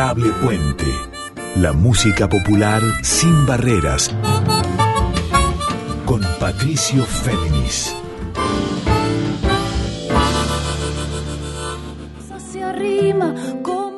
Adorable Puente. La música popular sin barreras. Con Patricio Féminis.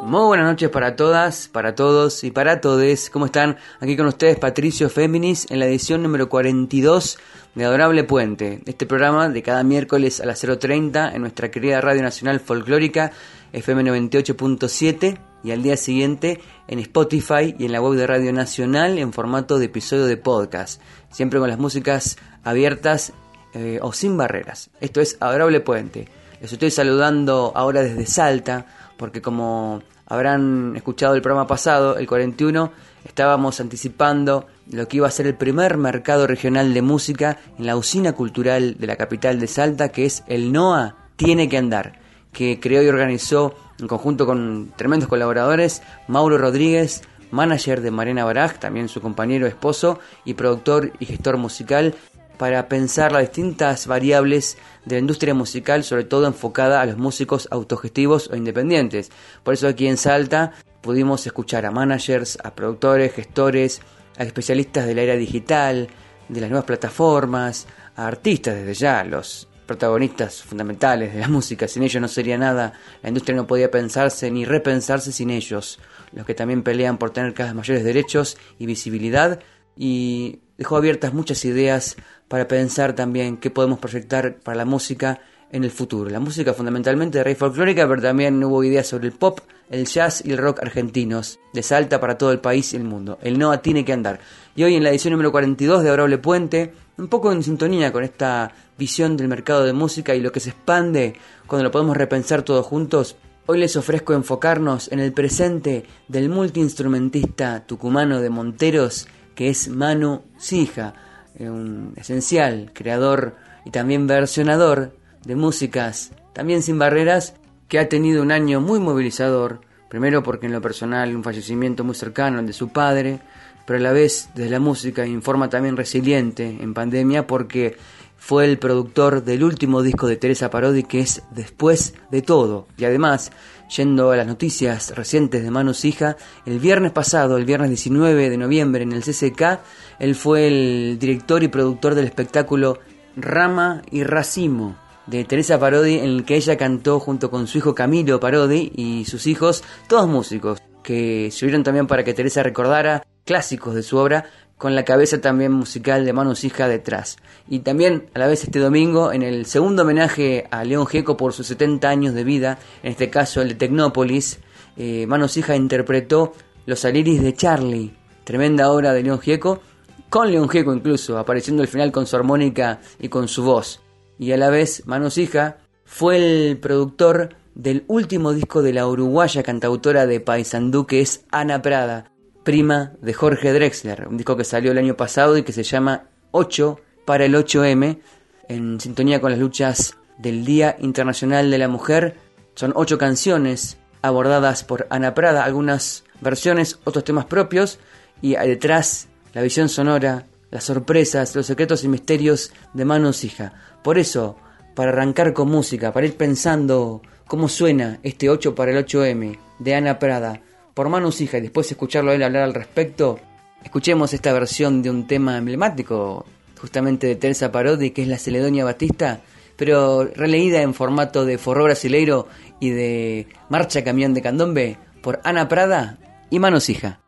Muy buenas noches para todas, para todos y para todes. ¿Cómo están? Aquí con ustedes Patricio Féminis en la edición número 42 de Adorable Puente. Este programa de cada miércoles a las 0.30 en nuestra querida Radio Nacional Folclórica FM 98.7 y al día siguiente en Spotify y en la web de Radio Nacional en formato de episodio de podcast. Siempre con las músicas abiertas eh, o sin barreras. Esto es Adorable Puente. Les estoy saludando ahora desde Salta porque como habrán escuchado el programa pasado, el 41, estábamos anticipando lo que iba a ser el primer mercado regional de música en la usina cultural de la capital de Salta, que es el NOA Tiene que Andar, que creó y organizó en conjunto con tremendos colaboradores, Mauro Rodríguez, manager de Marina Baraj, también su compañero esposo y productor y gestor musical, para pensar las distintas variables de la industria musical, sobre todo enfocada a los músicos autogestivos o independientes. Por eso aquí en Salta pudimos escuchar a managers, a productores, gestores, a especialistas de la era digital, de las nuevas plataformas, a artistas desde ya, los protagonistas fundamentales de la música. Sin ellos no sería nada, la industria no podía pensarse ni repensarse sin ellos, los que también pelean por tener cada vez mayores derechos y visibilidad y dejó abiertas muchas ideas para pensar también qué podemos proyectar para la música en el futuro. La música fundamentalmente de raíz folclórica, pero también hubo ideas sobre el pop, el jazz y el rock argentinos, de Salta para todo el país y el mundo. El NOA tiene que andar. Y hoy en la edición número 42 de Adorable Puente, un poco en sintonía con esta visión del mercado de música y lo que se expande cuando lo podemos repensar todos juntos, hoy les ofrezco enfocarnos en el presente del multiinstrumentista tucumano de Monteros, que es Manu Sija, un esencial creador y también versionador de músicas, también sin barreras, que ha tenido un año muy movilizador, primero porque en lo personal un fallecimiento muy cercano al de su padre, pero a la vez desde la música informa también resiliente en pandemia porque fue el productor del último disco de Teresa Parodi que es Después de todo. Y además Yendo a las noticias recientes de Manu Hija, el viernes pasado, el viernes 19 de noviembre en el CCK, él fue el director y productor del espectáculo Rama y Racimo de Teresa Parodi, en el que ella cantó junto con su hijo Camilo Parodi y sus hijos, todos músicos, que sirvieron también para que Teresa recordara clásicos de su obra, con la cabeza también musical de Manu Hija detrás. Y también a la vez este domingo en el segundo homenaje a León Gieco por sus 70 años de vida, en este caso el de Tecnópolis, eh, Manu Hija interpretó Los Aliris de Charlie, tremenda obra de León Gieco, con León Gieco incluso, apareciendo al final con su armónica y con su voz. Y a la vez Manu Hija fue el productor del último disco de la uruguaya cantautora de Paysandú que es Ana Prada, prima de Jorge Drexler, un disco que salió el año pasado y que se llama 8 para el 8M, en sintonía con las luchas del Día Internacional de la Mujer. Son ocho canciones abordadas por Ana Prada, algunas versiones, otros temas propios, y detrás la visión sonora, las sorpresas, los secretos y misterios de Manos Hija. Por eso, para arrancar con música, para ir pensando cómo suena este 8 para el 8M de Ana Prada, por Manus Hija y después escucharlo a él hablar al respecto, escuchemos esta versión de un tema emblemático, justamente de Teresa Parodi, que es la Celedonia Batista, pero releída en formato de forró brasileiro y de marcha camión de candombe por Ana Prada y Manos Hija.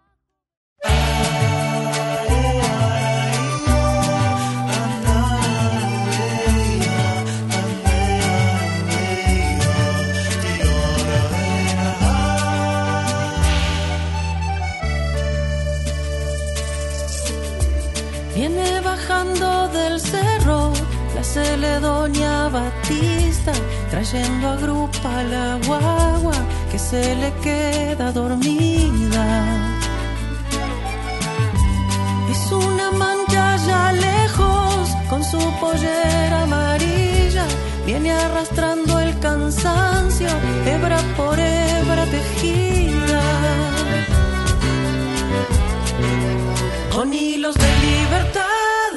Doña Batista, trayendo a grupa la guagua que se le queda dormida. Es una mancha ya lejos con su pollera amarilla, viene arrastrando el cansancio, hebra por hebra tejida. Con hilos de libertad,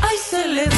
ay, se le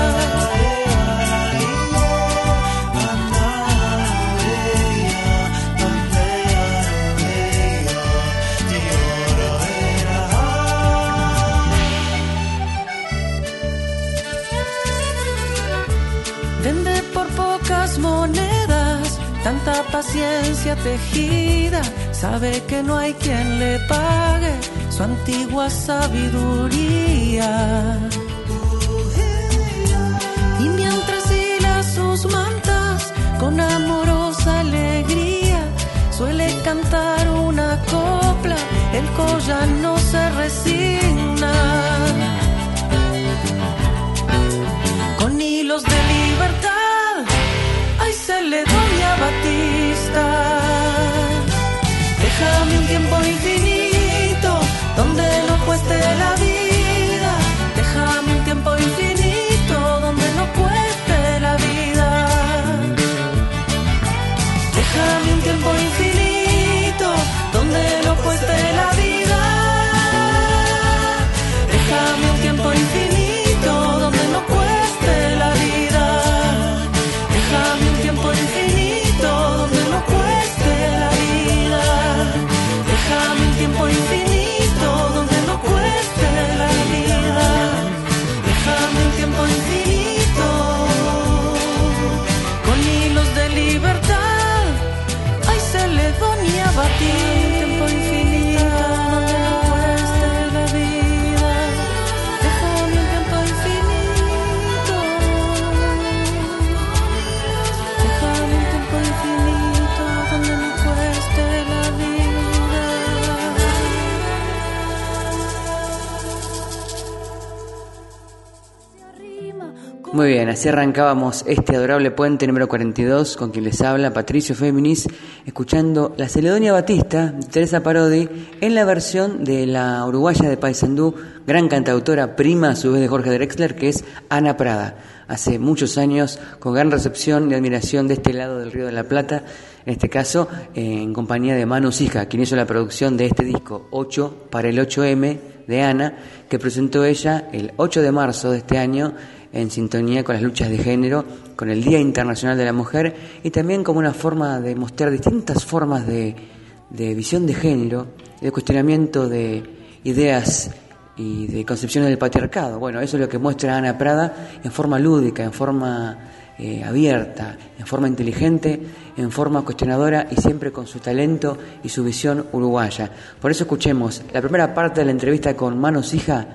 Tanta paciencia tejida. Sabe que no hay quien le pague su antigua sabiduría. Y mientras hila sus mantas con amorosa alegría, suele cantar una copla, el collar no se resigna. Muy bien, así arrancábamos este adorable puente número 42 con quien les habla Patricio Féminis, escuchando la Celedonia Batista de Teresa Parodi en la versión de la uruguaya de Paysandú, gran cantautora, prima a su vez de Jorge Drexler, que es Ana Prada. Hace muchos años, con gran recepción y admiración de este lado del Río de la Plata, en este caso en compañía de Manu Sija, quien hizo la producción de este disco 8 para el 8M de Ana, que presentó ella el 8 de marzo de este año en sintonía con las luchas de género, con el Día Internacional de la Mujer y también como una forma de mostrar distintas formas de, de visión de género, de cuestionamiento de ideas y de concepciones del patriarcado. Bueno, eso es lo que muestra Ana Prada en forma lúdica, en forma eh, abierta, en forma inteligente, en forma cuestionadora y siempre con su talento y su visión uruguaya. Por eso escuchemos la primera parte de la entrevista con Manos Hija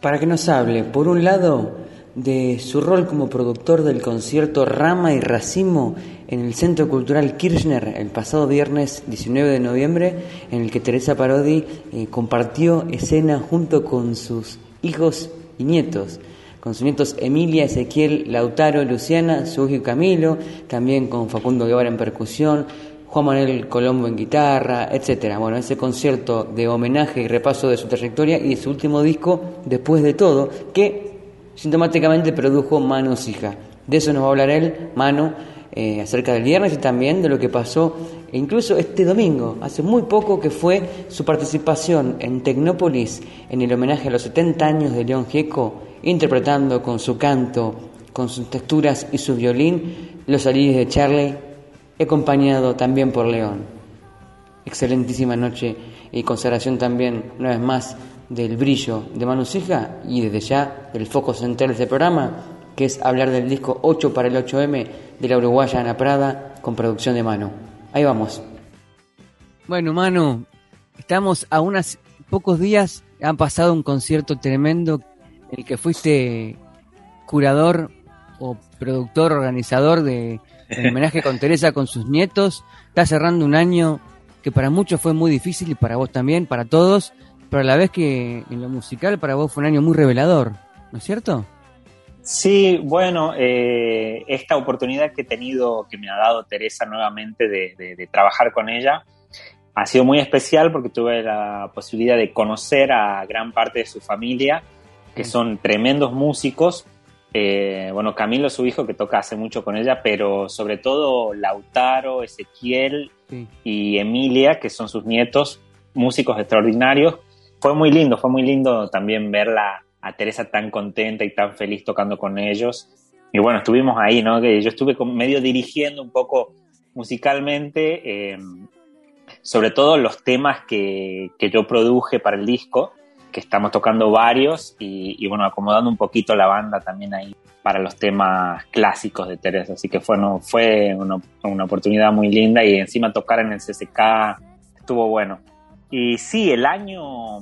para que nos hable, por un lado, de su rol como productor del concierto Rama y Racimo en el Centro Cultural Kirchner el pasado viernes 19 de noviembre, en el que Teresa Parodi eh, compartió escena junto con sus hijos y nietos, con sus nietos Emilia, Ezequiel, Lautaro, Luciana, su hijo Camilo, también con Facundo Guevara en percusión, Juan Manuel Colombo en guitarra, etcétera. Bueno, ese concierto de homenaje y repaso de su trayectoria y de su último disco, Después de todo, que sintomáticamente produjo Manos Hija. De eso nos va a hablar él, Mano, eh, acerca del viernes y también de lo que pasó incluso este domingo, hace muy poco que fue su participación en Tecnópolis en el homenaje a los 70 años de León Gieco, interpretando con su canto, con sus texturas y su violín Los Alivos de Charlie, acompañado también por León. Excelentísima noche y consagración también, una vez más, del brillo de Manos Hija y desde ya el foco central de este programa, que es hablar del disco 8 para el 8M de la uruguaya Ana Prada con producción de Mano. Ahí vamos. Bueno, Manu, estamos a unos pocos días, han pasado un concierto tremendo en el que fuiste curador o productor, organizador de el homenaje con Teresa con sus nietos. Está cerrando un año que para muchos fue muy difícil y para vos también, para todos, pero a la vez que en lo musical para vos fue un año muy revelador, ¿no es cierto? Sí, bueno, eh, esta oportunidad que he tenido, que me ha dado Teresa nuevamente de, de, de, trabajar con ella, ha sido muy especial porque tuve la posibilidad de conocer a gran parte de su familia, que son tremendos músicos. Eh, bueno, Camilo, su hijo, que toca hace mucho con ella, pero sobre todo Lautaro, Ezequiel sí. y Emilia, que son sus nietos, músicos extraordinarios fue muy lindo, fue muy lindo también verla a Teresa tan contenta y tan feliz tocando con ellos. Y bueno, estuvimos ahí, ¿no? Yo estuve medio dirigiendo un poco musicalmente, eh, sobre todo los temas que, que, yo produje para el disco, que estamos tocando varios y, y, bueno, acomodando un poquito la banda también ahí para los temas clásicos de Teresa. Así que fue, no, fue una, una oportunidad muy linda y encima tocar en el CCK estuvo bueno. Y sí, el año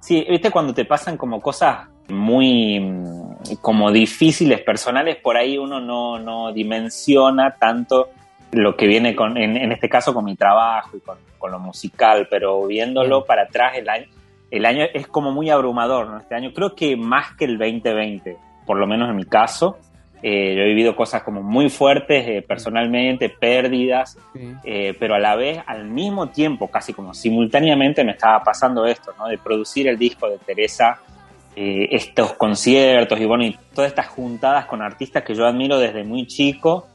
Sí, viste cuando te pasan como cosas muy mm, como difíciles personales, por ahí uno no, no dimensiona tanto lo que viene con, en, en, este caso con mi trabajo y con, con lo musical, pero viéndolo para atrás el año, el año es como muy abrumador, ¿no? Este año creo que más que el 2020, por lo menos en mi caso, eh, yo he vivido cosas como muy fuertes eh, personalmente, pérdidas, sí. eh, pero a la vez, al mismo tiempo, casi como simultáneamente me estaba pasando esto, ¿no? De producir el disco de Teresa, eh, estos conciertos y bueno, y todas estas juntadas con artistas que yo admiro desde muy chico.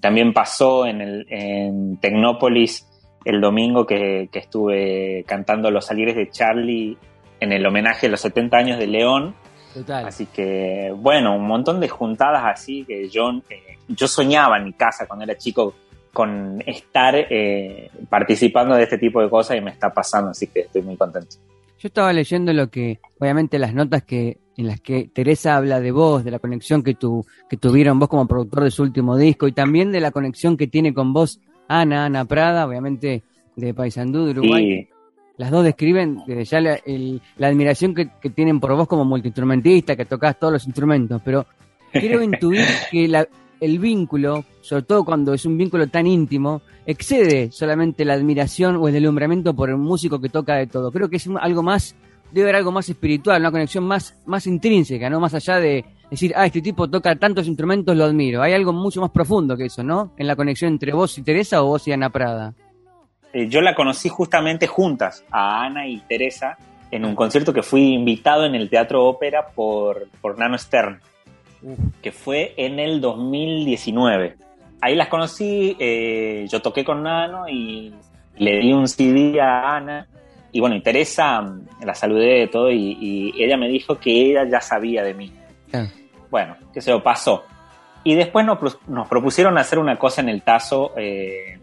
También pasó en, el, en Tecnópolis el domingo que, que estuve cantando Los Salires de Charlie en el homenaje a los 70 años de León Total. Así que, bueno, un montón de juntadas así que yo, eh, yo soñaba en mi casa cuando era chico con estar eh, participando de este tipo de cosas y me está pasando, así que estoy muy contento. Yo estaba leyendo lo que, obviamente, las notas que en las que Teresa habla de vos, de la conexión que, tu, que tuvieron vos como productor de su último disco y también de la conexión que tiene con vos Ana, Ana Prada, obviamente de Paysandú, de Uruguay. Y, las dos describen desde ya la, el, la admiración que, que, tienen por vos como multiinstrumentista, que tocás todos los instrumentos, pero quiero intuir que la, el vínculo, sobre todo cuando es un vínculo tan íntimo, excede solamente la admiración o el deslumbramiento por un músico que toca de todo. Creo que es algo más, debe haber algo más espiritual, una conexión más, más intrínseca, ¿no? Más allá de decir, ah, este tipo toca tantos instrumentos, lo admiro. Hay algo mucho más profundo que eso, ¿no? En la conexión entre vos y Teresa o vos y Ana Prada eh, yo la conocí justamente juntas, a Ana y Teresa, en un concierto que fui invitado en el Teatro Ópera por, por Nano Stern, uh. que fue en el 2019. Ahí las conocí, eh, yo toqué con Nano y le di un CD a Ana. Y bueno, y Teresa mm, la saludé de todo y, y, ella me dijo que ella ya sabía de mí. Uh. Bueno, que se lo pasó. Y después nos, nos propusieron hacer una cosa en el Tazo. Eh,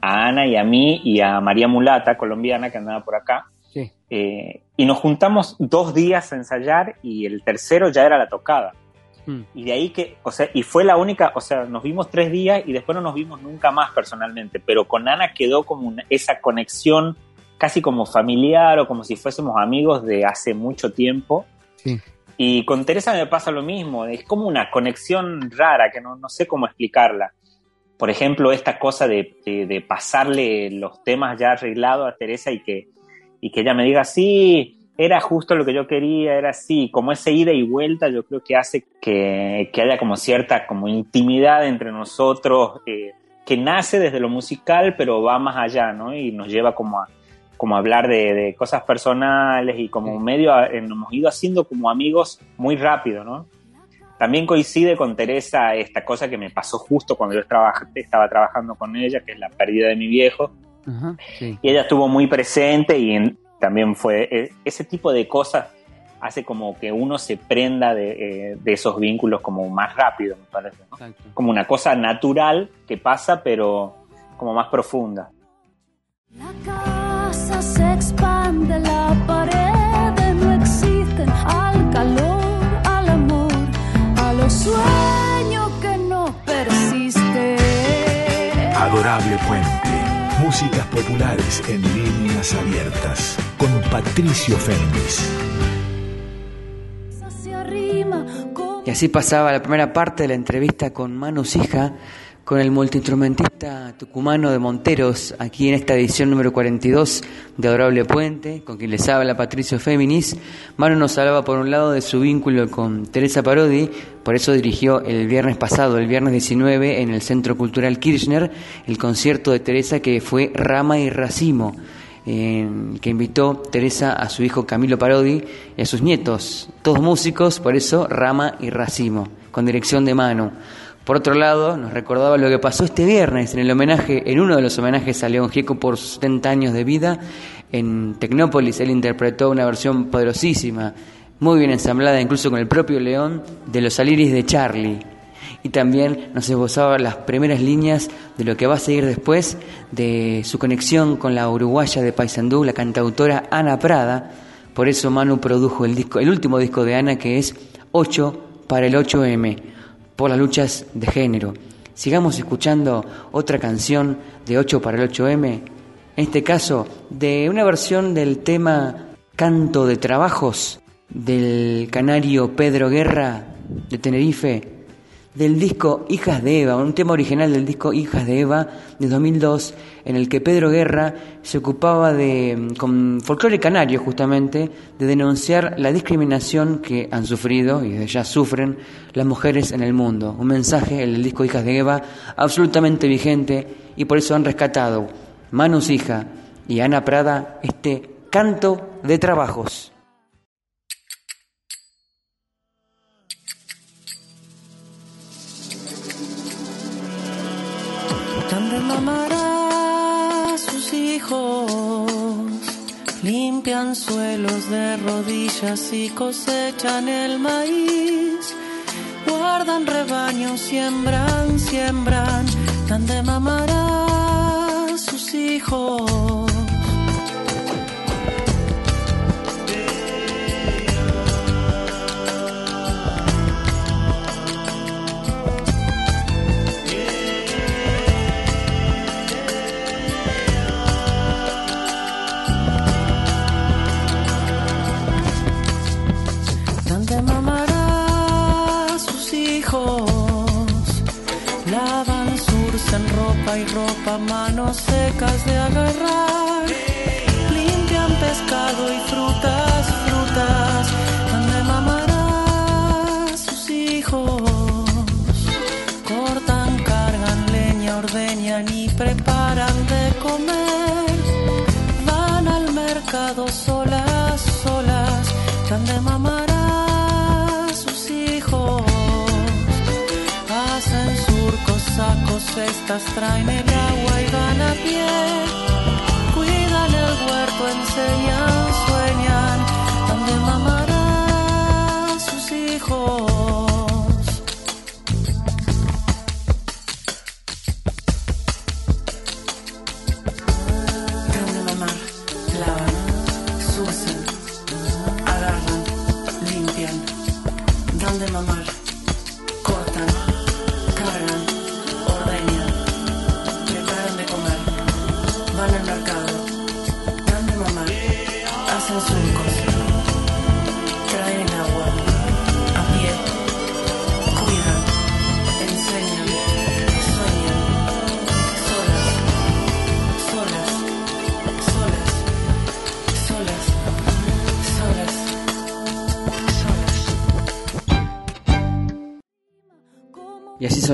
a Ana y a mí y a María Mulata, colombiana, que andaba por acá. Sí. Eh, y nos juntamos dos días a ensayar y el tercero ya era la tocada. Mm. Y de ahí que, o sea, y fue la única, o sea, nos vimos tres días y después no nos vimos nunca más personalmente, pero con Ana quedó como una, esa conexión casi como familiar o como si fuésemos amigos de hace mucho tiempo. Sí. Y con Teresa me pasa lo mismo, es como una conexión rara que no, no sé cómo explicarla por ejemplo, esta cosa de, de, de, pasarle los temas ya arreglados a Teresa y que, y que ella me diga, sí, era justo lo que yo quería, era así, como ese ida y vuelta yo creo que hace que, que haya como cierta como intimidad entre nosotros, eh, que nace desde lo musical, pero va más allá, ¿no? Y nos lleva como a, como a hablar de, de cosas personales y como medio a, hemos ido haciendo como amigos muy rápido, ¿no? También coincide con Teresa esta cosa que me pasó justo cuando yo trabaj estaba trabajando con ella, que es la pérdida de mi viejo. Uh -huh, sí. Y ella estuvo muy presente y en, también fue e, ese tipo de cosas hace como que uno se prenda de, eh, de esos vínculos como más rápido, me parece. ¿no? Como una cosa natural que pasa, pero como más profunda. La casa se expande, la sueño que no persiste. Adorable Puente. Músicas populares en líneas abiertas. Con Patricio Féminis. Y así pasaba la primera parte de la entrevista con Manu Sija con el multiinstrumentista tucumano de Monteros, aquí en esta edición número 42 de Adorable Puente, con quien les habla Patricio Féminis. Manu nos hablaba por un lado de su vínculo con Teresa Parodi, por eso dirigió el viernes pasado, el viernes 19, en el Centro Cultural Kirchner, el concierto de Teresa que fue Rama y Racimo. Que invitó Teresa a su hijo Camilo Parodi y a sus nietos, todos músicos, por eso Rama y Racimo, con dirección de Manu. Por otro lado, nos recordaba lo que pasó este viernes en el homenaje, en uno de los homenajes a León Gieco por sus 70 años de vida, En Tecnópolis él interpretó una versión poderosísima, muy bien ensamblada incluso con el propio León, de Los Aliris de Charlie. Y también nos esbozaba las primeras líneas de lo que va a seguir después de su conexión con la uruguaya de Paysandú, la cantautora Ana Prada. Por eso Manu produjo el, disco, el último disco de Ana que es 8 para el 8M, por las luchas de género. Sigamos escuchando otra canción de 8 para el 8M, en este caso de una versión del tema Canto de Trabajos del canario Pedro Guerra de Tenerife, del disco Hijas de Eva, un tema original del disco Hijas de Eva de 2002, en el que Pedro Guerra se ocupaba de, con folclore canario justamente, de denunciar la discriminación que han sufrido y ya sufren las mujeres en el mundo. Un mensaje, el del disco Hijas de Eva, absolutamente vigente y por eso han rescatado Manus Hija y Ana Prada este canto de trabajos. Limpian suelos de rodillas y cosechan el maíz. Guardan rebaños, siembran, siembran, donde mamará sus hijos. Ropa y ropa, manos secas de agarrar. Limpian pescado y frutas, frutas, donde mamará sus hijos. Cortan, cargan leña, ordeñan y preparan de comer. Van al mercado solas, solas, donde mamará sacos, cestas, traen el agua y van a pie. Cuidan el huerto, enseñan, sueñan,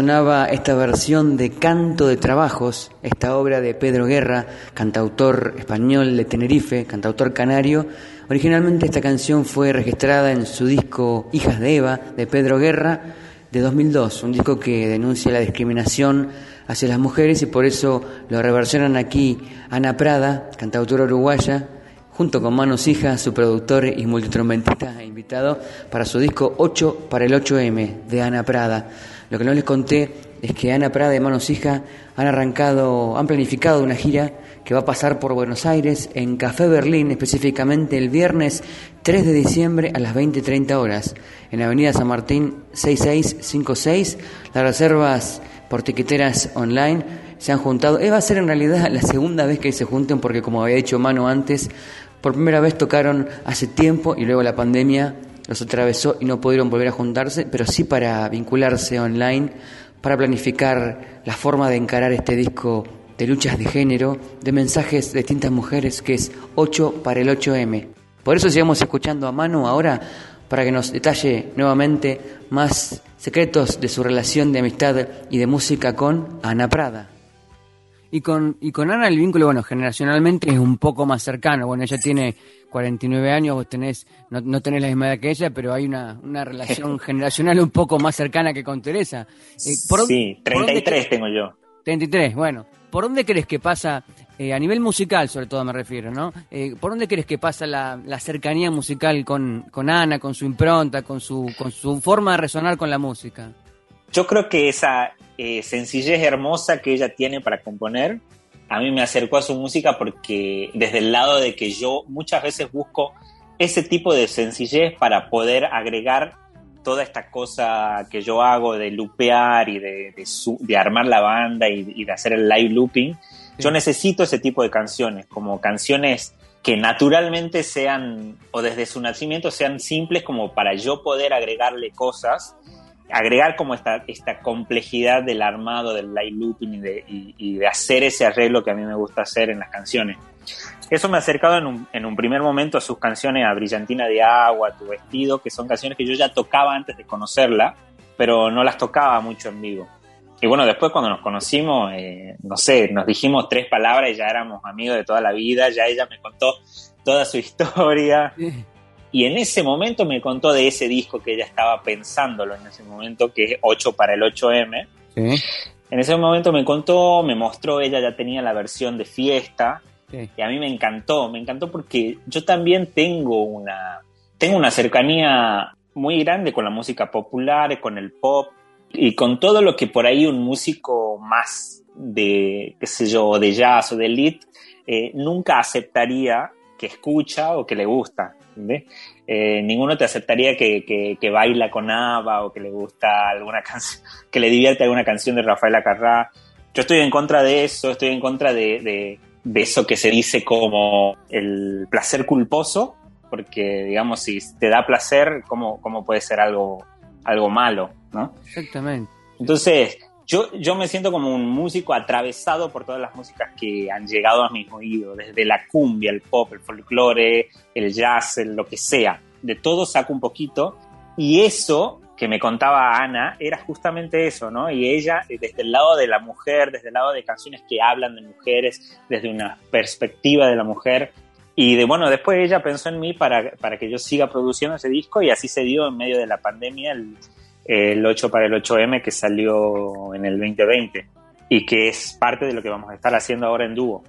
esta versión de Canto de Trabajos, esta obra de Pedro Guerra, cantautor español de Tenerife, cantautor canario. Originalmente esta canción fue registrada en su disco Hijas de Eva, de Pedro Guerra, de 2002, un disco que denuncia la discriminación hacia las mujeres y por eso lo reversionan aquí Ana Prada, cantautora uruguaya, junto con Manos Hija, su productor y multitrompetista e invitado para su disco 8 para el 8M de Ana Prada. Lo que no les conté es que Ana Prada y Manos Hija han arrancado, han planificado una gira que va a pasar por Buenos Aires en Café Berlín, específicamente el viernes 3 de diciembre a las 20.30 horas, en Avenida San Martín 6656. Las reservas por tiqueteras online se han juntado. Eh, va a ser en realidad la segunda vez que se junten porque como había dicho Mano antes, por primera vez tocaron hace tiempo y luego la pandemia los atravesó y no pudieron volver a juntarse, pero sí para vincularse online, para planificar la forma de encarar este disco de luchas de género, de mensajes de distintas mujeres, que es 8 para el 8M. Por eso sigamos escuchando a Manu ahora para que nos detalle nuevamente más secretos de su relación de amistad y de música con Ana Prada. Y con, y con Ana el vínculo, bueno, generacionalmente es un poco más cercano. Bueno, ella tiene 49 años, vos tenés, no, no tenés la misma edad que ella, pero hay una, una relación generacional un poco más cercana que con Teresa. Eh, ¿por- sí, por dónde 33 queda- tengo yo. 33, bueno. ¿por dónde crees que pasa, eh, a nivel musical sobre todo me refiero, ¿no? Eh, ¿Por dónde crees que pasa la, la cercanía musical con, con Ana, con su impronta, con su, con su forma de resonar con la música? Yo creo que esa eh, sencillez hermosa que ella tiene para componer, a mí me acercó a su música porque desde el lado de que yo muchas veces busco ese tipo de sencillez para poder agregar toda esta cosa que yo hago de lupear y de, de, su- de armar la banda y, y de hacer el live looping, yo necesito ese tipo de canciones, como canciones que naturalmente sean, o desde su nacimiento sean simples como para yo poder agregarle cosas, agregar como esta, esta complejidad del armado, del live looping y de, y- y de hacer ese arreglo que a mí me gusta hacer en las canciones. Eso me ha acercado en un, en un primer momento a sus canciones, a Brillantina de Agua, Tu Vestido, que son canciones que yo ya tocaba antes de conocerla, pero no las tocaba mucho en vivo. Y bueno, después cuando nos conocimos, eh, no sé, nos dijimos tres palabras y ya éramos amigos de toda la vida, ya ella me contó toda su historia. Y en ese momento me contó de ese disco que ella estaba pensándolo en ese momento, que es 8 para el 8M. Sí, En ese momento me contó, me mostró, ella ya tenía la versión de fiesta, sí. y a mí me encantó, me encantó porque yo también tengo una, tengo una cercanía muy grande con la música popular, con el pop y con todo lo que por ahí un músico más de, qué sé yo, de jazz o de lead, eh, nunca aceptaría que escucha o que le gusta. ¿Entendés? Eh, ninguno te aceptaría que, que, que baila con ABBA o que le gusta alguna canción, que le divierte alguna canción de Rafael Acarrá. Yo estoy en contra de eso, estoy en contra de, de, de eso que se dice como el placer culposo, porque digamos, si te da placer, ¿cómo, cómo puede ser algo, algo malo? ¿no? Exactamente. Entonces, yo, yo me siento como un músico atravesado por todas las músicas que han llegado a mis oídos, desde la cumbia, el pop, el folclore, el jazz, el lo que sea. De todo saco un poquito. Y eso que me contaba Ana era justamente eso, ¿no? Y ella, eh, desde el lado de la mujer, desde el lado de canciones que hablan de mujeres, desde una perspectiva de la mujer. Y de bueno, después ella pensó en mí para, para que yo siga produciendo ese disco y así se dio en medio de la pandemia el, el 8 para el 8M que salió en el 2020 y que es parte de lo que vamos a estar haciendo ahora en dúo.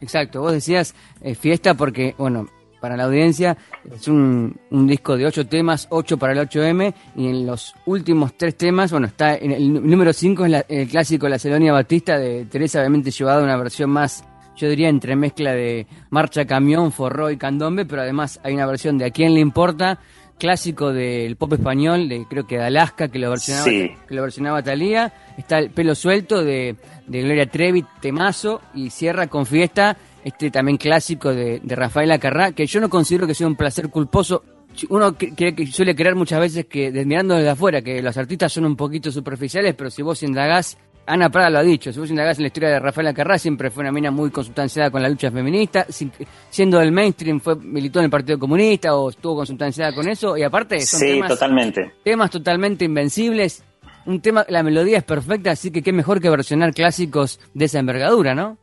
Exacto, vos decías eh, fiesta porque, bueno, para la audiencia es un, un disco de ocho temas, 8 para el 8M, y en los últimos tres temas, bueno, está en el nú- número 5 es la- el clásico La Celonia Batista de Teresa, obviamente llevado a una versión más, yo diría, entre mezcla de marcha, camión, forró y candombe, pero además hay una versión de A quién le importa, clásico del pop español, de creo que de Alaska, que lo versionaba, Sí. que lo versionaba Talía, está el pelo suelto de, de Gloria Trevi, temazo, y cierra con fiesta, este también clásico de, de Rafael Acarrá, que yo no considero que sea un placer culposo. Uno que, que- que suele creer muchas veces que, mirando desde afuera, que los artistas son un poquito superficiales, pero si vos indagás, Ana Prada lo ha dicho, si vos indagás en la historia de Rafael Acarrá, siempre fue una mina muy consustanciada con la lucha feminista, sin- siendo del mainstream, fue militó en el Partido Comunista o estuvo consustanciada con eso, y aparte son Sí, temas totalmente. temas totalmente invencibles. Un tema, la melodía es perfecta, así que qué mejor que versionar clásicos de esa envergadura, ¿no?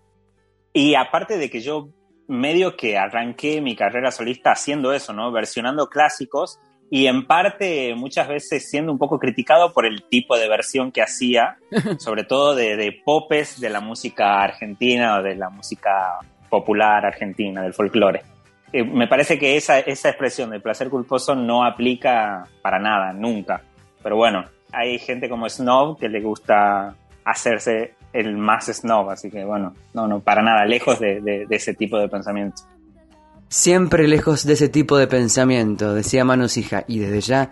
Y aparte de que yo medio que arranqué mi carrera solista haciendo eso, ¿no? Versionando clásicos y en parte muchas veces siendo un poco criticado por el tipo de versión que hacía, sobre todo de, de popes de la música argentina o de la música popular argentina, del folclore. Eh, me parece que esa, esa expresión de placer culposo no aplica para nada, nunca. Pero bueno, hay gente como Snob que le gusta hacerse el más snob, así que bueno, no, no, para nada, lejos de, de- de ese tipo de pensamiento. Siempre lejos de ese tipo de pensamiento, decía Manos Hija, y desde ya,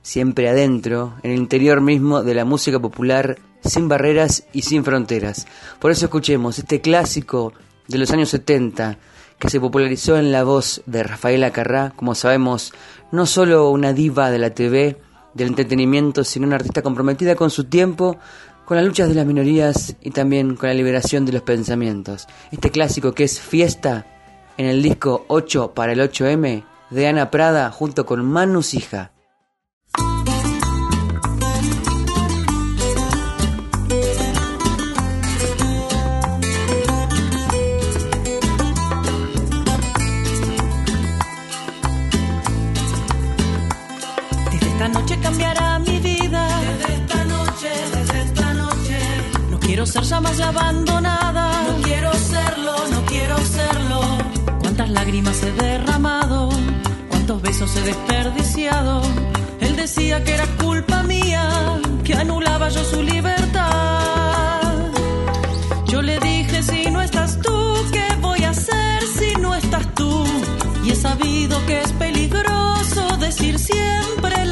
siempre adentro, en el interior mismo de la música popular, sin barreras y sin fronteras. Por eso escuchemos este clásico de los años 70, que se popularizó en la voz de Rafaela Carrá, como sabemos, no solo una diva de la TV, del entretenimiento, sino una artista comprometida con su tiempo, con las luchas de las minorías y también con la liberación de los pensamientos. Este clásico que es Fiesta en el disco 8 para el 8M de Ana Prada junto con Manu Sija. Desde esta noche Cuántas lágrimas he derramado, cuántos besos he desperdiciado. Él decía que era culpa mía, que anulaba yo su libertad. Yo le dije, si no estás tú, ¿qué voy a hacer si no estás tú? Y he sabido que es peligroso decir siempre la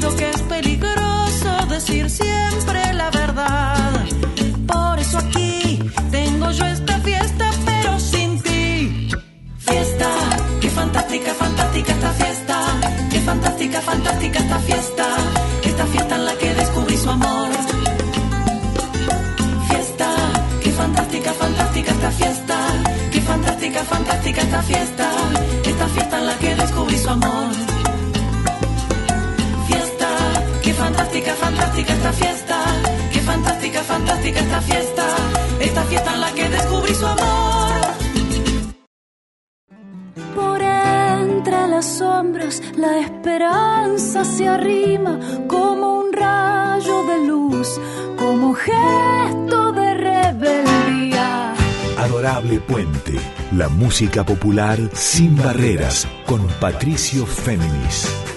Que es peligroso decir siempre la verdad. Por eso aquí tengo yo esta fiesta, pero sin ti. Fiesta, qué fantástica, fantástica esta fiesta. Qué fantástica, fantástica esta fiesta. Esta fiesta en la que descubrí su amor. Fiesta, qué fantástica, fantástica esta fiesta. Qué fantástica, fantástica esta fiesta. Esta fiesta en la que descubrí su amor. Esta fiesta. Qué fantástica, fantástica esta fiesta. Esta fiesta en la que descubrí su amor. Por entre las sombras la esperanza se arrima como un rayo de luz, como gesto de rebeldía. Adorable Puente, la música popular sin barreras, con Patricio Féminis.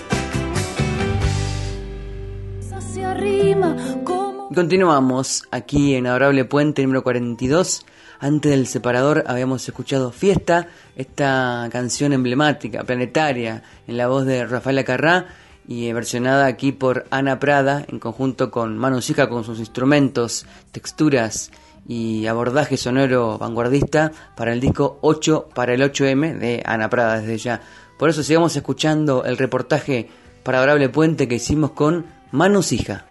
Continuamos aquí en Adorable Puente número 42. Antes del separador habíamos escuchado Fiesta, esta canción emblemática, planetaria, en la voz de Rafaela Carrá y eh, versionada aquí por Ana Prada en conjunto con Manu Sija con sus instrumentos, texturas y abordaje sonoro vanguardista para el disco 8 para el 8M de Ana Prada desde ya. Por eso sigamos escuchando el reportaje para Adorable Puente que hicimos con Manu Sija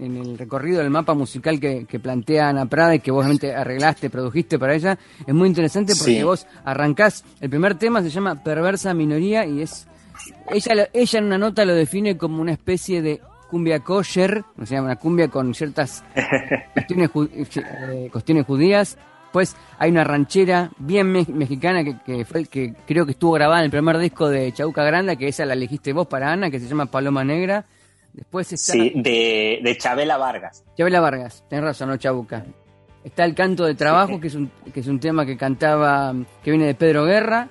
en el recorrido del mapa musical que, que plantea Ana Prada y que vos obviamente arreglaste, produjiste para ella, es muy interesante porque Sí. vos arrancás, el primer tema se llama Perversa Minoría y es, ella, ella en una nota lo define como una especie de cumbia kosher, o sea, una cumbia con ciertas cuestiones, ju- eh, cuestiones judías. Pues hay una ranchera bien me- mexicana que, que fue el que creo que estuvo grabada en el primer disco de Chauca Granda, que esa la elegiste vos para Ana, que se llama Paloma Negra. Después está Sí, de, de Chabela Vargas. Chabela Vargas, tenés razón, no Chabuca. Está el canto de trabajo, Sí. que es un que es un tema que cantaba, que viene de Pedro Guerra.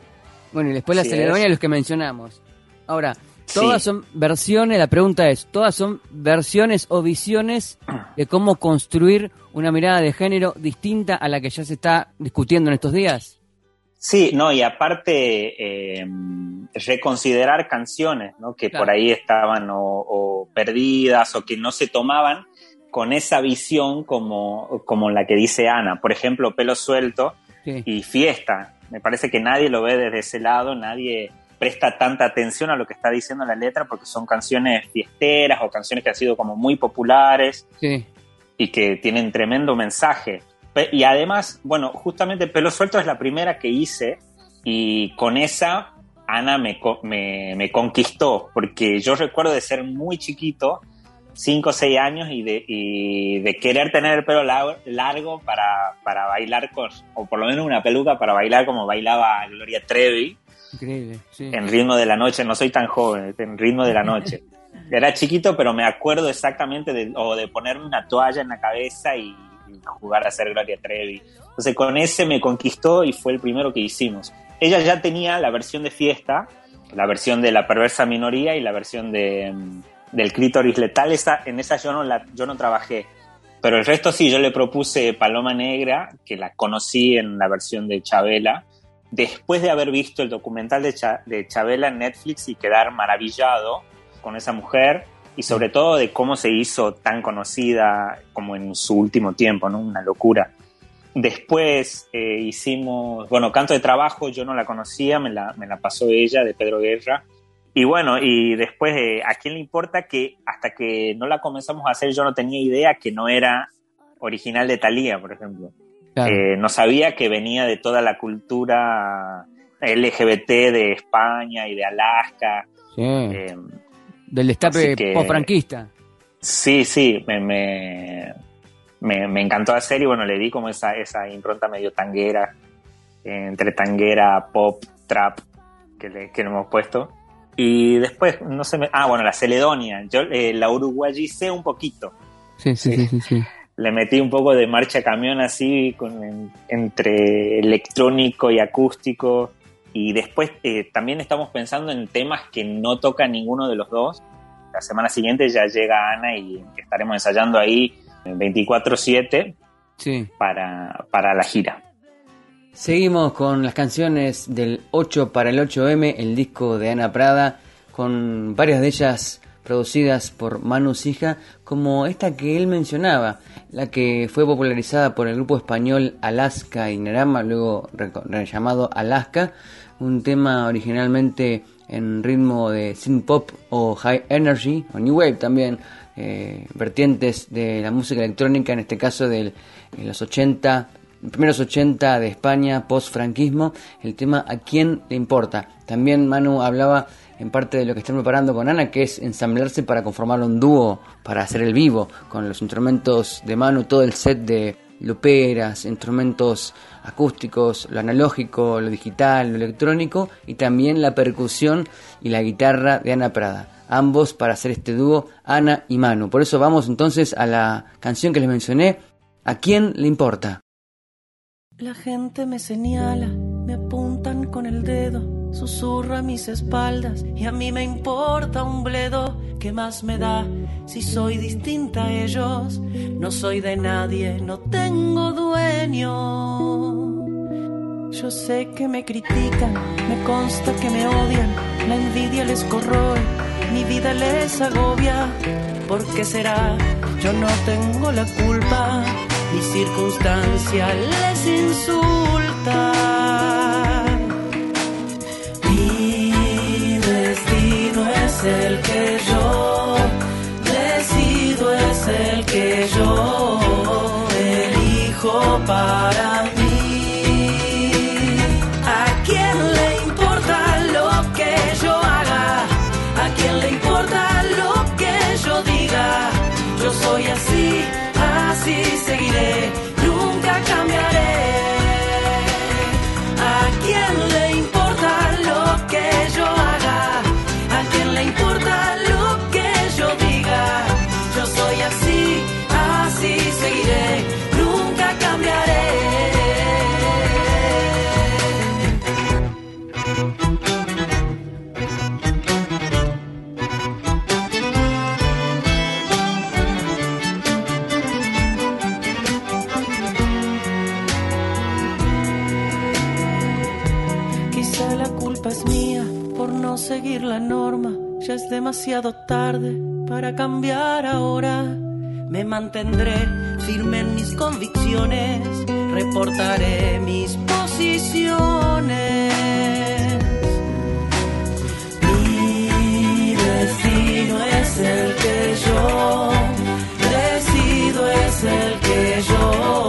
Bueno, y después la Sí, Celedonia, es. los que mencionamos. Ahora, Sí. todas son versiones, la pregunta es, ¿todas son versiones o visiones de cómo construir una mirada de género distinta a la que ya se está discutiendo en estos días? Sí, no, y aparte eh, reconsiderar canciones ¿no? que Claro. por ahí estaban o, o perdidas o que no se tomaban con esa visión como, como la que dice Ana. Por ejemplo, Pelo Suelto Sí. y Fiesta. Me parece que nadie lo ve desde ese lado, nadie presta tanta atención a lo que está diciendo la letra porque son canciones fiesteras o canciones que han sido como muy populares Sí. y que tienen tremendo mensaje. Y además, bueno, justamente Pelo Suelto es la primera que hice y con esa Ana me, me, me conquistó porque yo recuerdo de ser muy chiquito, 5 o 6 años, y de, y de querer tener el pelo lar- largo para, para bailar con, o por lo menos una peluca para bailar como bailaba Gloria Trevi Increíble. Sí. en ritmo de la noche, no soy tan joven, en ritmo de la noche. Era chiquito, pero me acuerdo exactamente de, o de ponerme una toalla en la cabeza y, y jugar a ser Gloria Trevi. Entonces con ese me conquistó y fue el primero que hicimos. Ella ya tenía la versión de fiesta, la versión de la perversa minoría y la versión de, mm, del clítoris letal. Esa, en esa yo no, la, yo no trabajé. Pero el resto sí, yo le propuse Paloma Negra, que la conocí en la versión de Chabela, después de haber visto el documental de, Cha- de Chabela en Netflix y quedar maravillado con esa mujer y sobre todo de cómo se hizo tan conocida como en su último tiempo, ¿no? Una locura. Después eh, hicimos, bueno, Canto de Trabajo, yo no la conocía, me la, me la pasó ella, de Pedro Guerra. Y bueno, y después, eh, ¿a quién le importa que hasta que no la comenzamos a hacer yo no tenía idea que no era original de Thalía, por ejemplo? Claro. Eh, no sabía que venía de toda la cultura LGBT de España y de Alaska. Sí. Eh, Del destape que- post-franquista. sí, sí, me, me, me, me encantó hacer y bueno, le di como esa, esa impronta medio tanguera, eh, entre tanguera, pop, trap, que le, que le hemos puesto. Y después, no sé, me- ah, bueno, la Celedonia, yo eh, la uruguayicé un poquito. Sí, sí, sí, sí. sí. le metí un poco de marcha camión así con, en- entre electrónico y acústico y después eh, también estamos pensando en temas que no toca ninguno de los dos. La semana siguiente ya llega Ana y estaremos ensayando ahí 24/7 Sí. para, para la gira. Seguimos con las canciones del 8 para el 8M, el disco de Ana Prada, con varias de ellas producidas por Manu Sija, como esta que él mencionaba, la que fue popularizada por el grupo español Alaska y Nerama, luego llamado Alaska, un tema originalmente en ritmo de synth pop o high energy, o new wave también, eh, vertientes de la música electrónica, en este caso en los 80, primeros 80 de España, post-franquismo, el tema ¿A quién le importa? También Manu hablaba en parte de lo que están preparando con Ana, que es ensamblarse para conformar un dúo, para hacer el vivo, con los instrumentos de Manu, todo el set de luperas, instrumentos acústicos, lo analógico, lo digital, lo electrónico, y también la percusión y la guitarra de Ana Prada. Ambos para hacer este dúo, Ana y Manu. Por eso vamos entonces a la canción que les mencioné, ¿A quién le importa? La gente me señala, me apuntan con el dedo, susurra a mis espaldas y a mí me importa un bledo. ¿Qué más me da si soy distinta a ellos? No soy de nadie, no tengo dueño. Yo sé que me critican, me consta que me odian, la envidia les corroe, mi vida les agobia. ¿Por qué será? Yo no tengo la culpa, mi circunstancia les insulta. Es el que yo decido, es el que yo elijo para mí. ¿A quién le importa lo que yo haga? ¿A quién le importa lo que yo diga? Yo soy así, así demasiado tarde para cambiar ahora. Me mantendré firme en mis convicciones, reportaré mis posiciones. Mi destino es el que yo decido, es el que yo.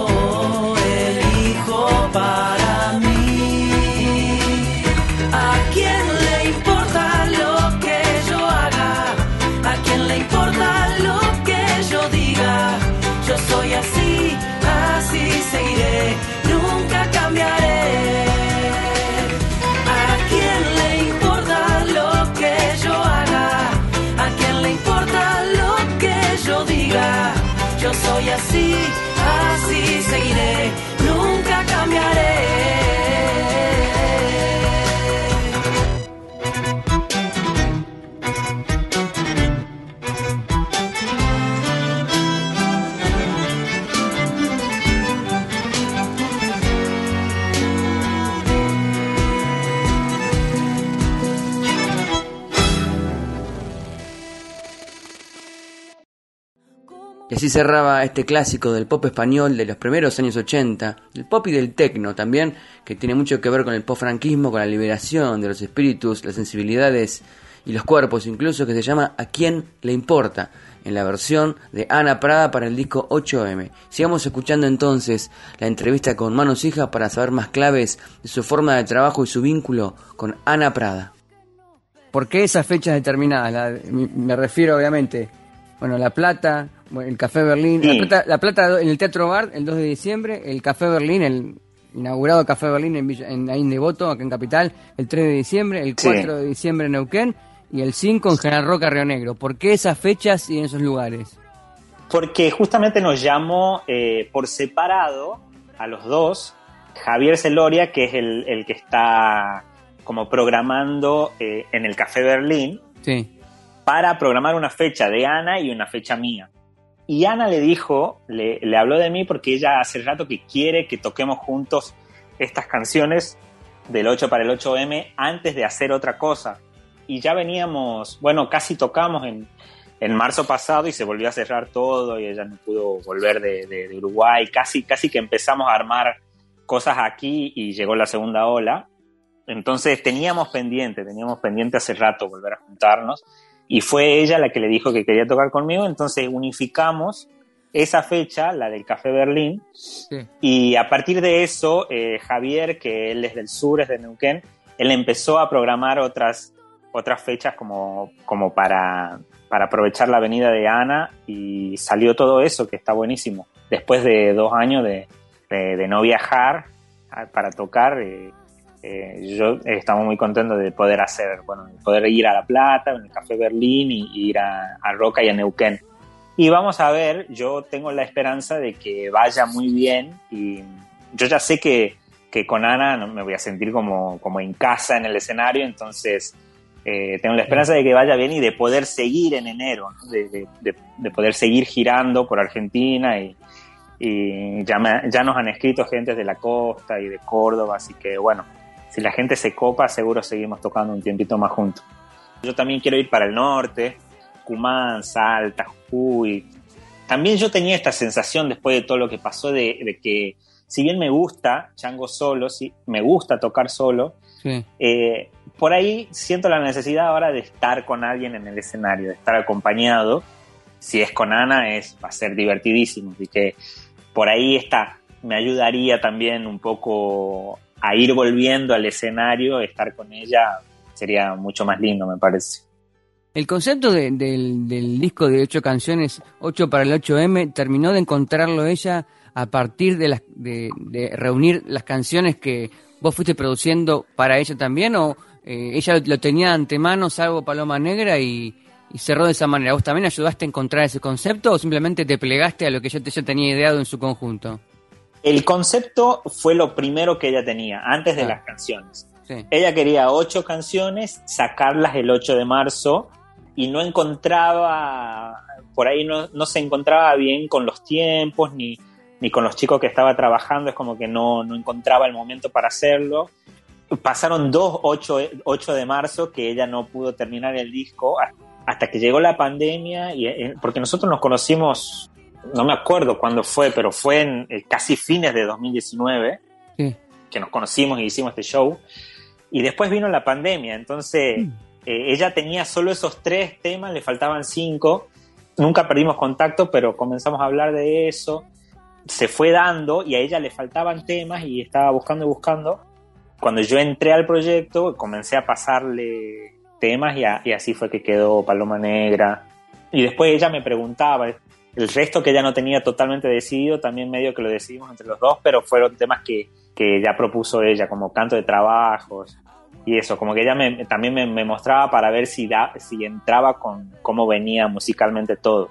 Y así cerraba este clásico del pop español de los primeros años 80, del pop y del techno también, que tiene mucho que ver con el post-franquismo, con la liberación de los espíritus, las sensibilidades y los cuerpos incluso, que se llama ¿A quién le importa? en la versión de Ana Prada para el disco 8M. Sigamos escuchando entonces la entrevista con Manos Hijas para saber más claves de su forma de trabajo y su vínculo con Ana Prada. ¿Por qué esas fechas determinadas? Me refiero obviamente, bueno, La Plata, bueno, el Café Berlín, Sí. la, Plata, La Plata en el Teatro Bar el 2 de diciembre, el Café Berlín, el inaugurado Café Berlín en, Villa- en, ahí en Devoto, acá en Capital, el 3 de diciembre, el Sí. 4 de diciembre en Neuquén y el 5 en General Roca, Río Negro. ¿Por qué esas fechas y en esos lugares? Porque justamente nos llamó eh, por separado a los dos Javier Celoria, que es el, el que está como programando eh, en el Café Berlín, Sí, para programar una fecha de Ana y una fecha mía. Y Ana le dijo, le, habló de mí porque ella hace rato que quiere que toquemos juntos estas canciones del 8 para el 8M antes de hacer otra cosa. Y ya veníamos, bueno, casi tocamos en, en marzo pasado y se volvió a cerrar todo y ella no pudo volver de, de- de Uruguay. Casi, casi que empezamos a armar cosas aquí y llegó la segunda ola. Entonces teníamos pendiente, teníamos pendiente hace rato volver a juntarnos y fue ella la que le dijo que quería tocar conmigo, entonces unificamos esa fecha, la del Café Berlín, sí. y a partir de eso, eh, Javier, que él es del sur, es de Neuquén, él empezó a programar otras, otras fechas como, como para, para aprovechar la venida de Ana y salió todo eso, que está buenísimo. Después de dos años de, de- de no viajar ah, para tocar, eh, eh, yo estamos muy contentos de poder hacer, bueno, de poder ir a La Plata, en el Café Berlín y, y ir a, a Roca y a Neuquén. Y vamos a ver, yo tengo la esperanza de que vaya muy bien y yo ya sé que, que con Ana me voy a sentir como, como en casa en el escenario, entonces eh, tengo la esperanza de que vaya bien y de poder seguir en enero, ¿no? de, de- de- de poder seguir girando por Argentina y, y ya, me- ya nos han escrito gente de la costa y de Córdoba, así que bueno, si la gente se copa seguro seguimos tocando un tiempito más juntos. Yo también quiero ir para el norte, Cumán, Salta, Jujuy. También yo tenía esta sensación después de todo lo que pasó de, de que si bien me gusta Chango solo, sí, me gusta tocar solo, Sí. eh, por ahí siento la necesidad ahora de estar con alguien en el escenario, de estar acompañado. Si es con Ana, es, va a ser divertidísimo. Así que por ahí está. Me ayudaría también un poco a ir volviendo al escenario, estar con ella sería mucho más lindo, me parece. El concepto de- del, disco de ocho canciones, 8 para el 8M, terminó de encontrarlo ella a partir de, las, de, reunir las canciones que vos fuiste produciendo para ella también, o eh, ella lo, tenía de antemano, salvo Paloma Negra, y, cerró de esa manera. ¿Vos también ayudaste a encontrar ese concepto o simplemente te plegaste a lo que ella, ella tenía ideado en su conjunto? El concepto fue lo primero que ella tenía, antes de Ah. las canciones. Sí. Ella quería ocho canciones, sacarlas el 8 de marzo y no encontraba, por ahí no, no se encontraba bien con los tiempos ni, ni con los chicos que estaba trabajando, es como que no, no encontraba el momento para hacerlo. Pasaron dos 8, 8 de marzo que ella no pudo terminar el disco hasta que llegó la pandemia, y, eh, porque nosotros nos conocimos, no me acuerdo cuándo fue, pero fue en eh, casi fines de 2019 Sí. que nos conocimos y hicimos este show. Y después vino la pandemia, entonces eh, ella tenía solo esos tres temas, le faltaban cinco. Nunca perdimos contacto, pero comenzamos a hablar de eso. Se fue dando y a ella le faltaban temas y estaba buscando y buscando. Cuando yo entré al proyecto, comencé a pasarle temas y, a- y así fue que quedó Paloma Negra. Y después ella me preguntaba, el resto que ella no tenía totalmente decidido, también medio que lo decidimos entre los dos, pero fueron temas que, que ya propuso ella, como canto de trabajos y eso, como que ella también me, me mostraba para ver si, da, si entraba con cómo venía musicalmente todo.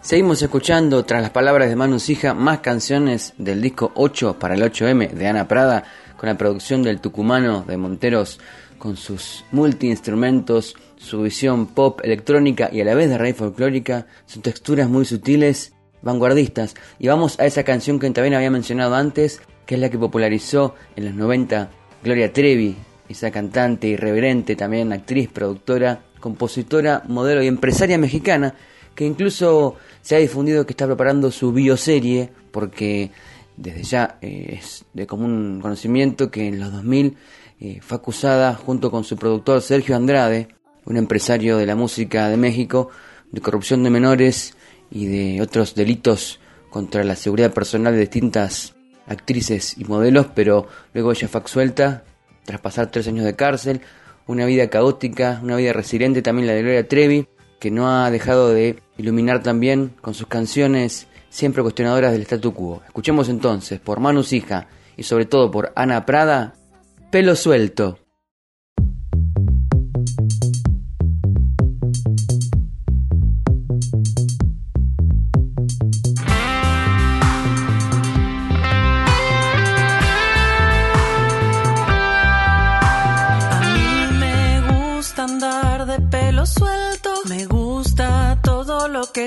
Seguimos escuchando, tras las palabras de Manu Sija, más canciones del disco 8 para el 8M de Ana Prada, con la producción del tucumano de Monteros, con sus multiinstrumentos, su visión pop, electrónica y a la vez de raíz folclórica, sus texturas muy sutiles, vanguardistas. Y vamos a esa canción que también había mencionado antes, que es la que popularizó en los 90 Gloria Trevi, esa cantante irreverente, también actriz, productora, compositora, modelo y empresaria mexicana, que incluso se ha difundido que está preparando su bioserie, porque desde ya eh, es de común conocimiento que en los 2000 eh, fue acusada junto con su productor Sergio Andrade, un empresario de la música de México, de corrupción de menores y de otros delitos contra la seguridad personal de distintas actrices y modelos, pero luego ella fue absuelta tras pasar tres años de cárcel, una vida caótica, una vida resiliente también la de Gloria Trevi, que no ha dejado de iluminar también con sus canciones siempre cuestionadoras del statu quo. Escuchemos entonces por Manus Hija y sobre todo por Ana Prada, Pelo Suelto.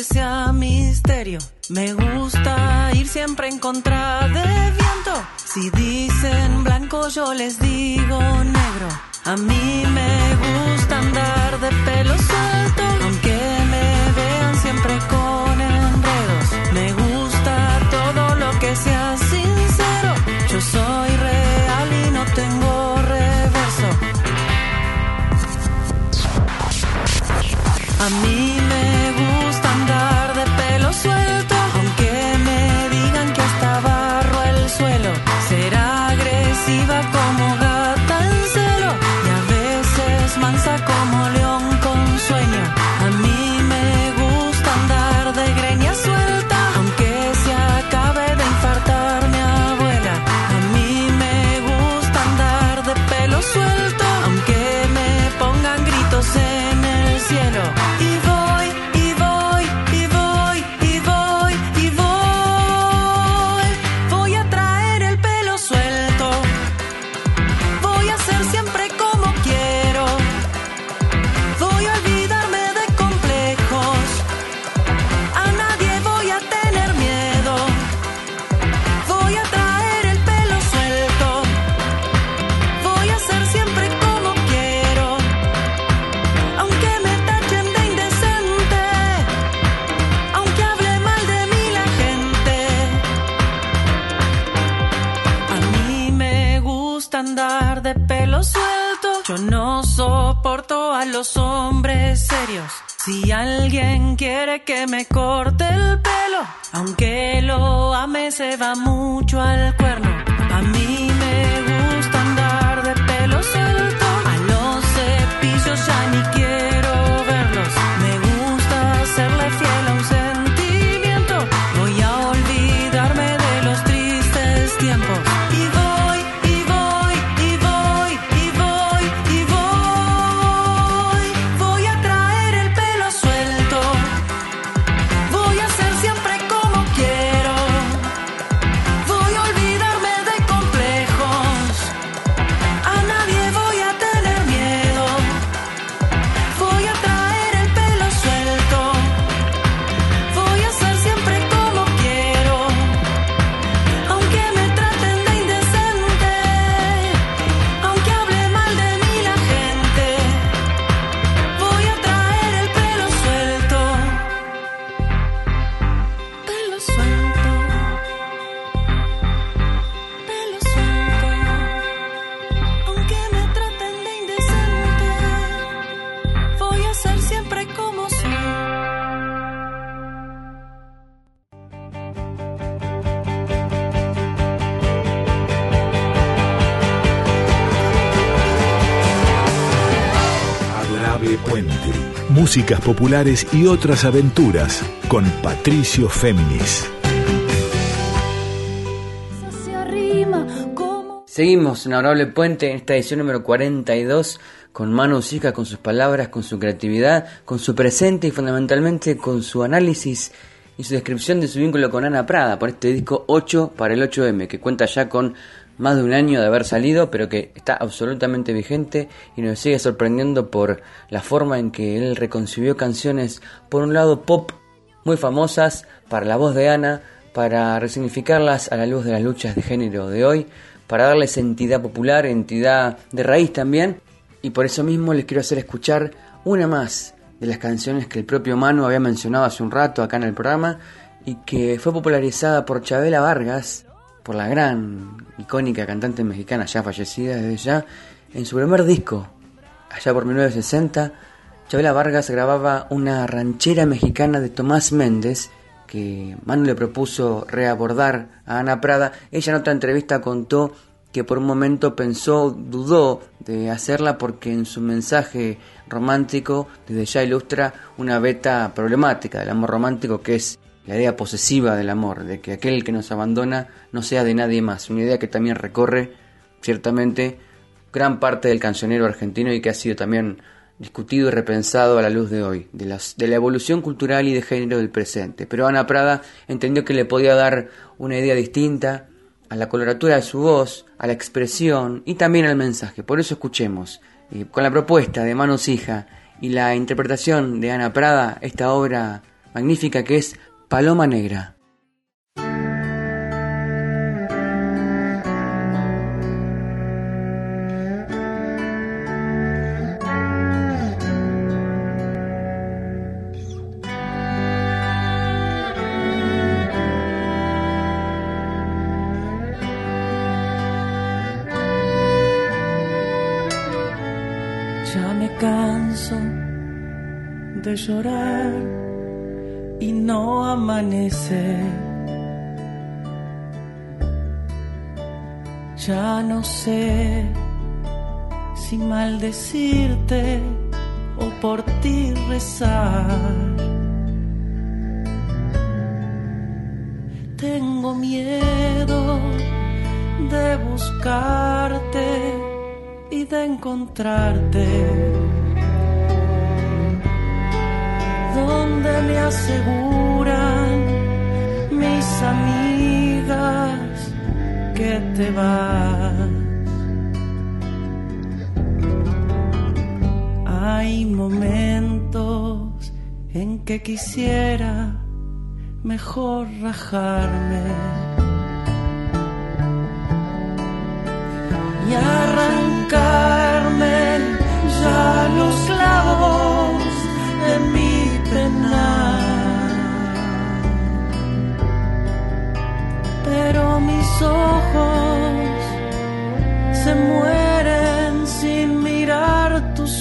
Sea misterio, me gusta ir siempre en contra de viento. Si dicen blanco yo les digo negro. A mí me gusta andar de pelo suelto, aunque me vean siempre con A mí me gusta andar Si alguien quiere que me corte el pelo, aunque lo ame, se va mucho al cuerno. Músicas populares y otras aventuras con Patricio Féminis. Seguimos en Adorable Puente en esta edición número 42 con Manu Sica, con sus palabras, con su creatividad, con su presente y fundamentalmente con su análisis y su descripción de su vínculo con Ana Prada por este disco 8 para el 8M, que cuenta ya con más de un año de haber salido, pero que está absolutamente vigente y nos sigue sorprendiendo por la forma en que él reconcibió canciones, por un lado pop muy famosas para la voz de Ana, para resignificarlas a la luz de las luchas de género de hoy, para darles entidad popular, entidad de raíz también, y por eso mismo les quiero hacer escuchar una más de las canciones que el propio Manu había mencionado hace un rato acá en el programa y que fue popularizada por Chabela Vargas, por la gran, icónica cantante mexicana ya fallecida desde ya, en su primer disco, allá por 1960, Chabela Vargas grababa una ranchera mexicana de Tomás Méndez que Manu le propuso reabordar a Ana Prada. Ella en otra entrevista contó que por un momento pensó, dudó de hacerla porque en su mensaje romántico desde ya ilustra una beta problemática del amor romántico que es la idea posesiva del amor, de que aquel que nos abandona no sea de nadie más, una idea que también recorre ciertamente gran parte del cancionero argentino y que ha sido también discutido y repensado a la luz de hoy, de, las, de la evolución cultural y de género del presente. Pero Ana Prada entendió que le podía dar una idea distinta a la coloratura de su voz, a la expresión y también al mensaje. Por eso escuchemos, eh, con la propuesta de Manos Hija y la interpretación de Ana Prada, esta obra magnífica que es Paloma Negra.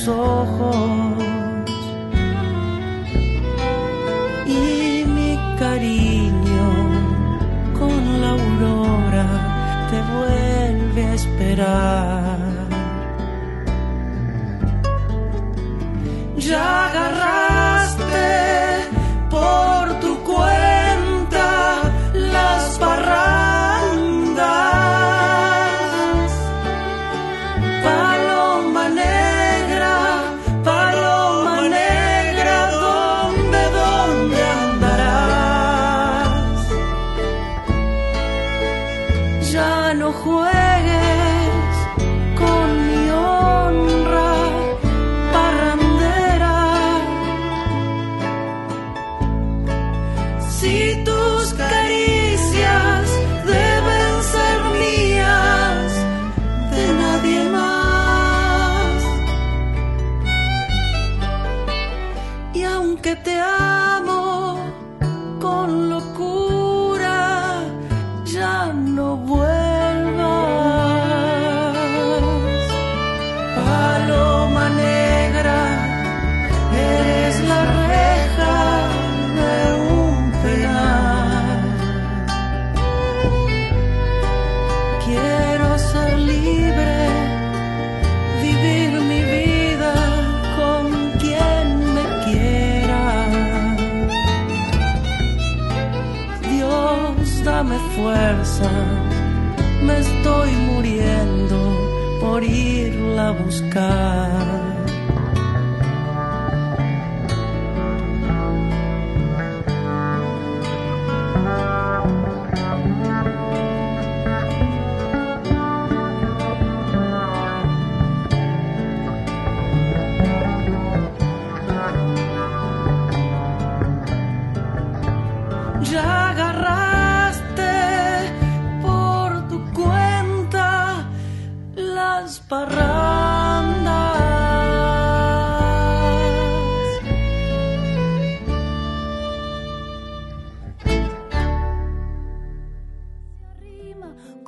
说话。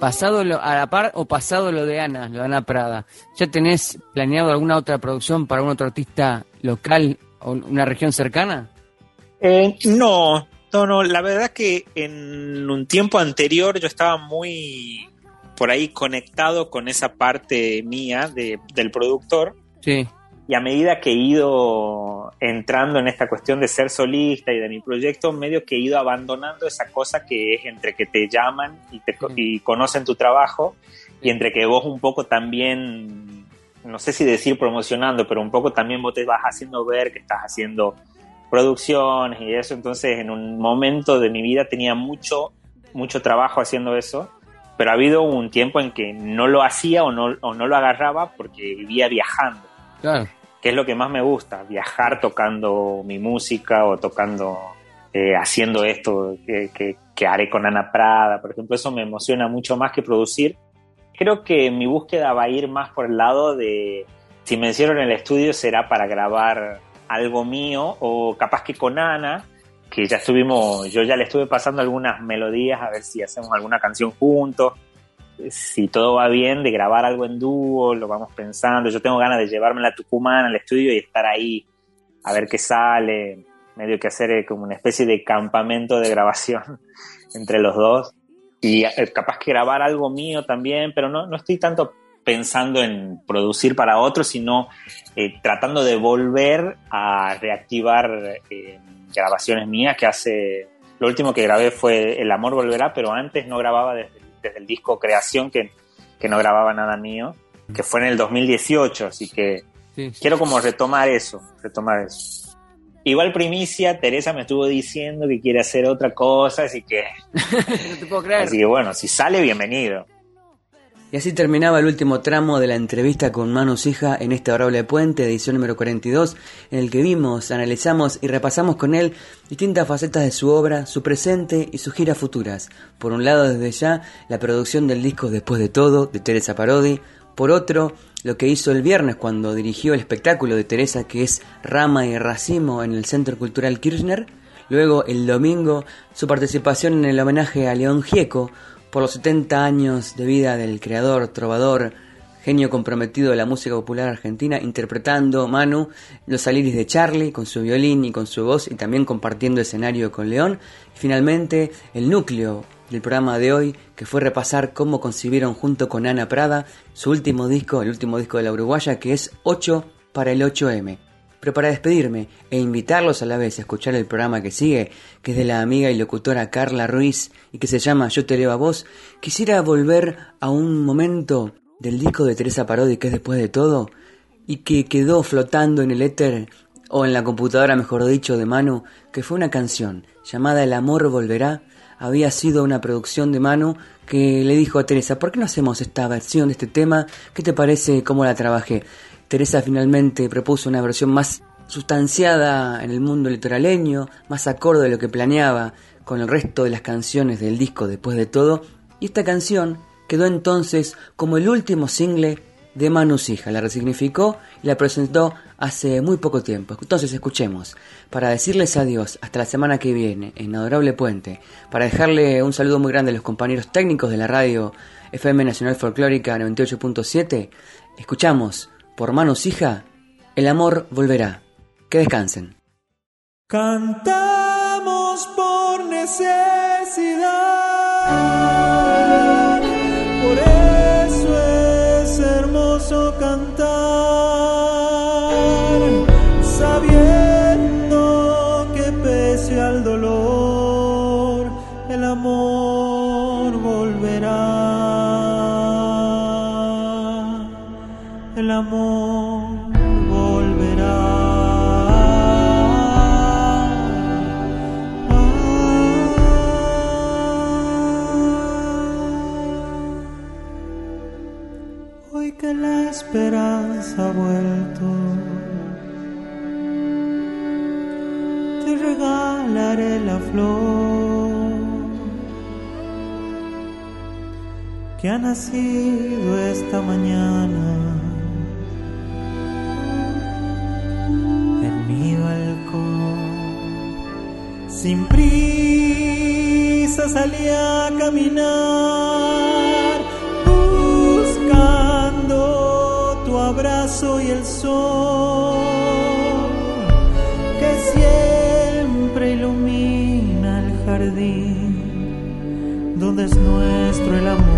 Pasado lo, a la par o pasado lo de Ana, lo de Ana Prada. ¿Ya tenés planeado alguna otra producción para un otro artista local o una región cercana? Eh, no, no, no. La verdad que en un tiempo anterior yo estaba muy por ahí conectado con esa parte mía de- del productor Sí, y a medida que he ido entrando en esta cuestión de ser solista y de mi proyecto, medio que he ido abandonando esa cosa que es entre que te llaman y, te, y conocen tu trabajo y entre que vos un poco también, no sé si decir promocionando, pero un poco también vos te vas haciendo ver que estás haciendo producciones y eso. Entonces, en un momento de mi vida tenía mucho, mucho trabajo haciendo eso. Pero ha habido un tiempo en que no lo hacía o no, o no lo agarraba porque vivía viajando claro. Que es lo que más me gusta, viajar tocando mi música o tocando, eh, haciendo esto que, que- que haré con Ana Prada, por ejemplo, eso me emociona mucho más que producir. Creo que mi búsqueda va a ir más por el lado de, si me hicieron el estudio será para grabar algo mío o capaz que con Ana, que ya estuvimos, yo ya le estuve pasando algunas melodías a ver si hacemos alguna canción juntos si todo va bien, de grabar algo en dúo, lo vamos pensando. Yo tengo ganas de llevarme la Tucumán al estudio y estar ahí a ver qué sale, medio que hacer eh, como una especie de campamento de grabación entre los dos. Y eh, capaz que grabar algo mío también, pero no, no estoy tanto pensando en producir para otros, sino eh, tratando de volver a reactivar eh, grabaciones mías que hace... Lo último que grabé fue El amor volverá, pero antes no grababa desde, desde el disco Creación, que, que no grababa nada mío, que fue en el 2018, así que Sí, quiero como retomar eso, retomar eso. Igual primicia, Teresa me estuvo diciendo que quiere hacer otra cosa, así que, no te puedo creer. así que bueno, si sale, bienvenido. Y así terminaba el último tramo de la entrevista con Manu Sija en este adorable puente, edición número 42, en el que vimos, analizamos y repasamos con él distintas facetas de su obra, su presente y sus giras futuras. Por un lado, desde ya, la producción del disco Después de todo, de Teresa Parodi. Por otro, lo que hizo el viernes cuando dirigió el espectáculo de Teresa, que es Rama y Racimo en el Centro Cultural Kirchner. Luego, el domingo, su participación en el homenaje a León Gieco, por los 70 años de vida del creador, trovador, genio comprometido de la música popular argentina, interpretando Manu los aliris de Charlie con su violín y con su voz y también compartiendo escenario con León. Y finalmente, el núcleo del programa de hoy, que fue repasar cómo concibieron junto con Ana Prada su último disco, el último disco de la uruguaya, que es 8 para el 8M. Pero para despedirme e invitarlos a la vez a escuchar el programa que sigue, que es de la amiga y locutora Carla Ruiz y que se llama Yo te leo a vos, quisiera volver a un momento del disco de Teresa Parodi que es después de todo y que quedó flotando en el éter o en la computadora, mejor dicho, de Manu, que fue una canción llamada El amor volverá. Había sido una producción de Manu que le dijo a Teresa, ¿por qué no hacemos esta versión de este tema? ¿Qué te parece cómo la trabajé? Teresa finalmente propuso una versión más sustanciada en el mundo litoraleño, más acorde a lo que planeaba con el resto de las canciones del disco después de todo, y esta canción quedó entonces como el último single de Manu Sija, la resignificó y la presentó hace muy poco tiempo. Entonces escuchemos, para decirles adiós hasta la semana que viene en Adorable Puente, para dejarle un saludo muy grande a los compañeros técnicos de la radio FM Nacional Folclórica 98.7, escuchamos por Manu Sija, El amor volverá. Que descansen. Cantamos por necesidad, amor volverá. Hoy que la esperanza ha vuelto, te regalaré la flor que ha nacido esta mañana. Sin prisa salí a caminar buscando tu abrazo y el sol que siempre ilumina el jardín donde es nuestro el amor.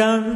Cantamos